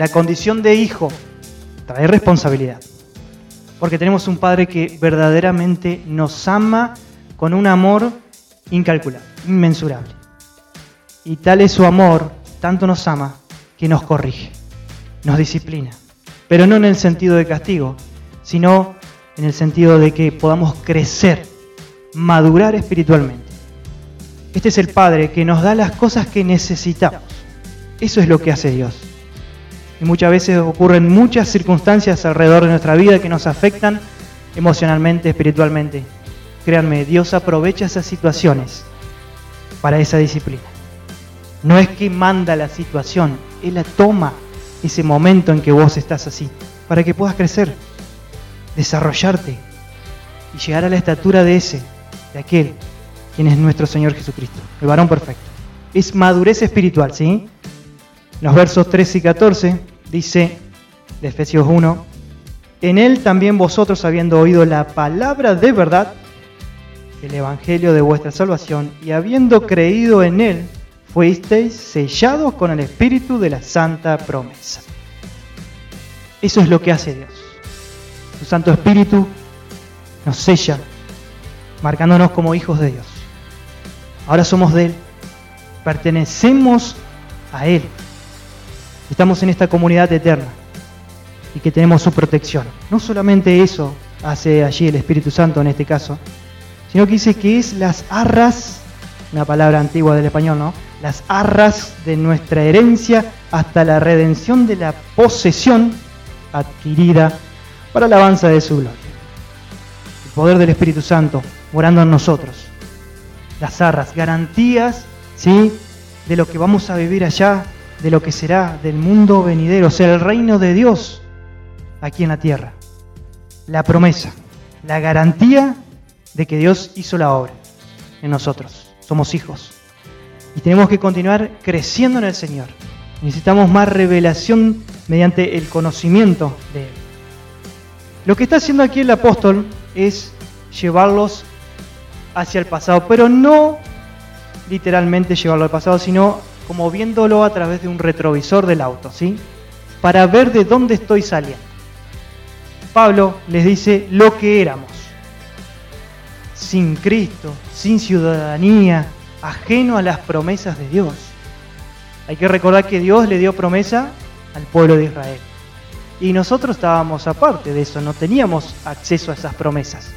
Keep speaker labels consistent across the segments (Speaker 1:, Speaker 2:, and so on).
Speaker 1: la condición de hijo trae responsabilidad. Porque tenemos un Padre que verdaderamente nos ama con un amor incalculable, inmensurable. Y tal es su amor, tanto nos ama, que nos corrige, nos disciplina. Pero no en el sentido de castigo, sino en el sentido de que podamos crecer, madurar espiritualmente. Este es el Padre que nos da las cosas que necesitamos. Eso es lo que hace Dios. Y muchas veces ocurren muchas circunstancias alrededor de nuestra vida que nos afectan emocionalmente, espiritualmente. Créanme, Dios aprovecha esas situaciones para esa disciplina. No es que manda la situación, Él la toma ese momento en que vos estás así, para que puedas crecer, desarrollarte y llegar a la estatura de ese, de aquel, quien es nuestro Señor Jesucristo, el varón perfecto. Es madurez espiritual, ¿sí? los versos 13 y 14 dice de Efesios 1, en él también vosotros habiendo oído la palabra de verdad, el evangelio de vuestra salvación, y habiendo creído en él, fuisteis sellados con el espíritu de la santa promesa. Eso es lo que hace Dios. Su Santo Espíritu nos sella, marcándonos como hijos de Dios. Ahora somos de Él, pertenecemos a Él. Estamos en esta comunidad eterna y que tenemos su protección. No solamente eso hace allí el Espíritu Santo en este caso, sino que dice que es las arras, una palabra antigua del español, ¿no? Las arras de nuestra herencia hasta la redención de la posesión adquirida para la alabanza de su gloria. El poder del Espíritu Santo morando en nosotros. Las arras, garantías, ¿sí? De lo que vamos a vivir allá de lo que será del mundo venidero, o sea, el reino de Dios aquí en la tierra. La promesa, la garantía de que Dios hizo la obra en nosotros. Somos hijos. Y tenemos que continuar creciendo en el Señor. Necesitamos más revelación mediante el conocimiento de Él. Lo que está haciendo aquí el apóstol es llevarlos hacia el pasado, pero no literalmente llevarlo al pasado, sino como viéndolo a través de un retrovisor del auto, ¿sí? Para ver de dónde estoy saliendo. Pablo les dice lo que éramos. Sin Cristo, sin ciudadanía, ajeno a las promesas de Dios. Hay que recordar que Dios le dio promesa al pueblo de Israel. Y nosotros estábamos aparte de eso, no teníamos acceso a esas promesas.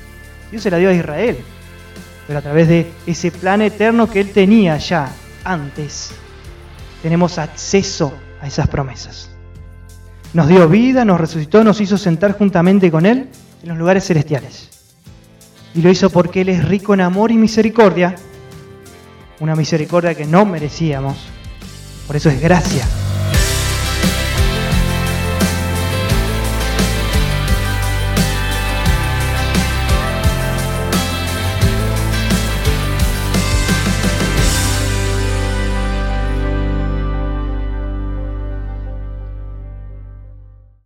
Speaker 1: Dios se la dio a Israel, pero a través de ese plan eterno que Él tenía ya antes tenemos acceso a esas promesas. Nos dio vida, nos resucitó, nos hizo sentar juntamente con Él en los lugares celestiales. Y lo hizo porque Él es rico en amor y misericordia, una misericordia que no merecíamos. Por eso es gracia